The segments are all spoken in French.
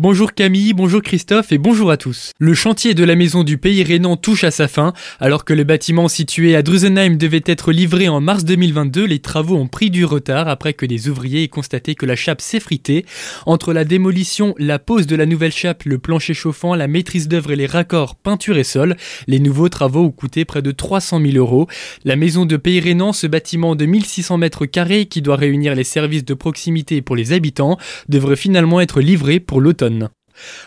Bonjour Camille, bonjour Christophe et bonjour à tous. Le chantier de la maison du pays rhénan touche à sa fin. Alors que le bâtiment situé à Drusenheim devait être livré en mars 2022, les travaux ont pris du retard après que des ouvriers aient constaté que la chape s'effritait. Entre la démolition, la pose de la nouvelle chape, le plancher chauffant, la maîtrise d'œuvre et les raccords peinture et sol, les nouveaux travaux ont coûté près de 300 000 euros. La maison de pays rhénan, ce bâtiment de 1600 mètres carrés qui doit réunir les services de proximité pour les habitants, devrait finalement être livré pour l'automne.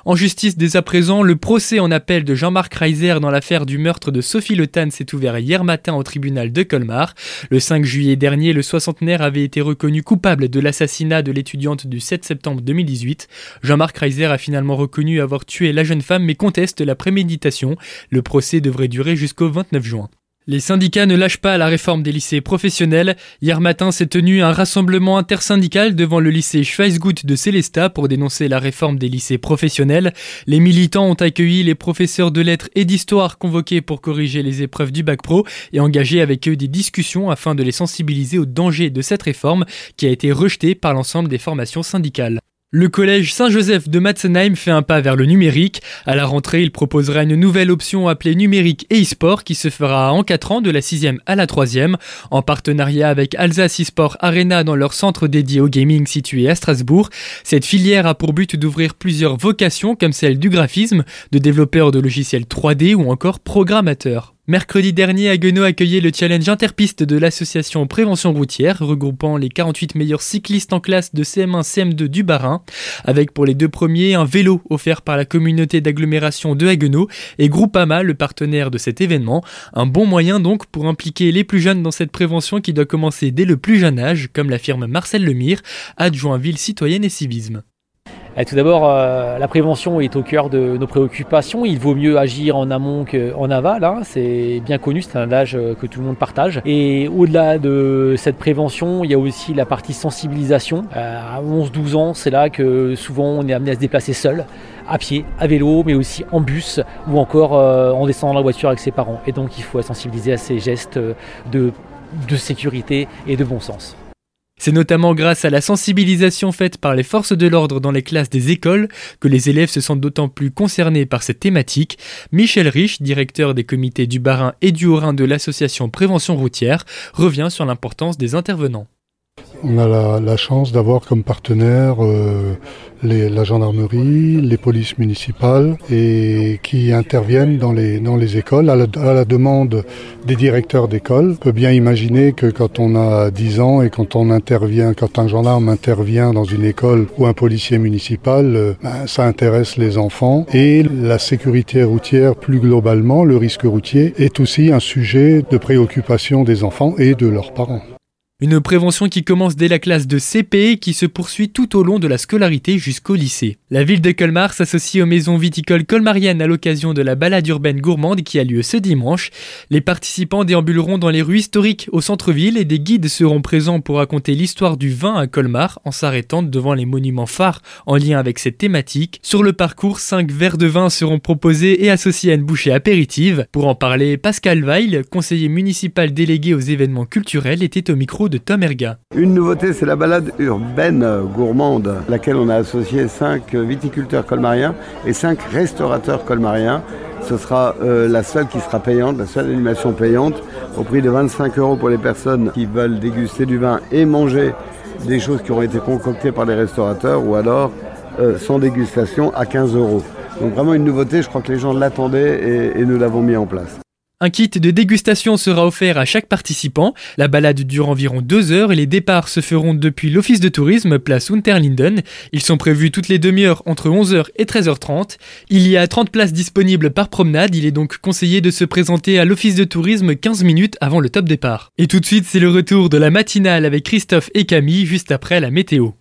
En justice dès à présent, le procès en appel de Jean-Marc Reiser dans l'affaire du meurtre de Sophie Le Tan s'est ouvert hier matin au tribunal de Colmar. Le 5 juillet dernier, le soixantenaire avait été reconnu coupable de l'assassinat de l'étudiante du 7 septembre 2018. Jean-Marc Reiser a finalement reconnu avoir tué la jeune femme mais conteste la préméditation. Le procès devrait durer jusqu'au 29 juin. Les syndicats ne lâchent pas la réforme des lycées professionnels. Hier matin s'est tenu un rassemblement intersyndical devant le lycée Schweizgut de Célestat pour dénoncer la réforme des lycées professionnels. Les militants ont accueilli les professeurs de lettres et d'histoire convoqués pour corriger les épreuves du bac pro et engagé avec eux des discussions afin de les sensibiliser aux dangers de cette réforme qui a été rejetée par l'ensemble des formations syndicales. Le collège Saint-Joseph de Matzenheim fait un pas vers le numérique. À la rentrée, il proposera une nouvelle option appelée numérique et e-sport qui se fera en 4 ans de la 6e à la 3e, en partenariat avec Alsace e-sport Arena dans leur centre dédié au gaming situé à Strasbourg. Cette filière a pour but d'ouvrir plusieurs vocations comme celle du graphisme, de développeur de logiciels 3D ou encore programmateur. Mercredi dernier, Haguenau accueillait le challenge interpiste de l'association Prévention Routière, regroupant les 48 meilleurs cyclistes en classe de CM1, CM2 du Barin, avec pour les deux premiers un vélo offert par la communauté d'agglomération de Haguenau et Groupama, le partenaire de cet événement. Un bon moyen donc pour impliquer les plus jeunes dans cette prévention qui doit commencer dès le plus jeune âge, comme l'affirme Marcel Lemire, adjoint ville citoyenne et civisme. Eh, tout d'abord, euh, la prévention est au cœur de nos préoccupations. Il vaut mieux agir en amont qu'en aval. Hein. C'est bien connu, c'est un âge euh, que tout le monde partage. Et au-delà de cette prévention, il y a aussi la partie sensibilisation. Euh, à 11-12 ans, c'est là que souvent on est amené à se déplacer seul, à pied, à vélo, mais aussi en bus ou encore en descendant la voiture avec ses parents. Et donc il faut sensibiliser à ces gestes de sécurité et de bon sens. C'est notamment grâce à la sensibilisation faite par les forces de l'ordre dans les classes des écoles que les élèves se sentent d'autant plus concernés par cette thématique. Michel Rich, directeur des comités du Barin et du Haut-Rhin de l'association Prévention routière, revient sur l'importance des intervenants. On a la, chance d'avoir comme partenaire euh, la gendarmerie, les polices municipales et qui interviennent dans les, dans les écoles à la, demande des directeurs d'école. On peut bien imaginer que quand on a 10 ans et quand on intervient, quand un gendarme intervient dans une école ou un policier municipal, euh, ben, ça intéresse les enfants et la sécurité routière plus globalement, le risque routier est aussi un sujet de préoccupation des enfants et de leurs parents. Une prévention qui commence dès la classe de CP et qui se poursuit tout au long de la scolarité jusqu'au lycée. La ville de Colmar s'associe aux maisons viticoles colmariennes à l'occasion de la balade urbaine gourmande qui a lieu ce dimanche. Les participants déambuleront dans les rues historiques au centre-ville et des guides seront présents pour raconter l'histoire du vin à Colmar en s'arrêtant devant les monuments phares en lien avec cette thématique. Sur le parcours, cinq verres de vin seront proposés et associés à une bouchée apéritive. Pour en parler, Pascal Weil, conseiller municipal délégué aux événements culturels, était au micro Une nouveauté, c'est la balade urbaine gourmande, laquelle on a associé cinq viticulteurs colmariens et cinq restaurateurs colmariens. Ce sera euh, la seule qui sera payante, la seule animation payante, au prix de 25 euros pour les personnes qui veulent déguster du vin et manger des choses qui auront été concoctées par les restaurateurs, ou alors euh, sans dégustation à 15 euros. Donc vraiment une nouveauté, je crois que les gens l'attendaient et nous l'avons mis en place. Un kit de dégustation sera offert à chaque participant. La balade dure environ deux heures et les départs se feront depuis l'office de tourisme place Unterlinden. Ils sont prévus toutes les demi-heures entre 11h et 13h30. Il y a 30 places disponibles par promenade. Il est donc conseillé de se présenter à l'office de tourisme 15 minutes avant le top départ. Et tout de suite, c'est le retour de la matinale avec Christophe et Camille juste après la météo.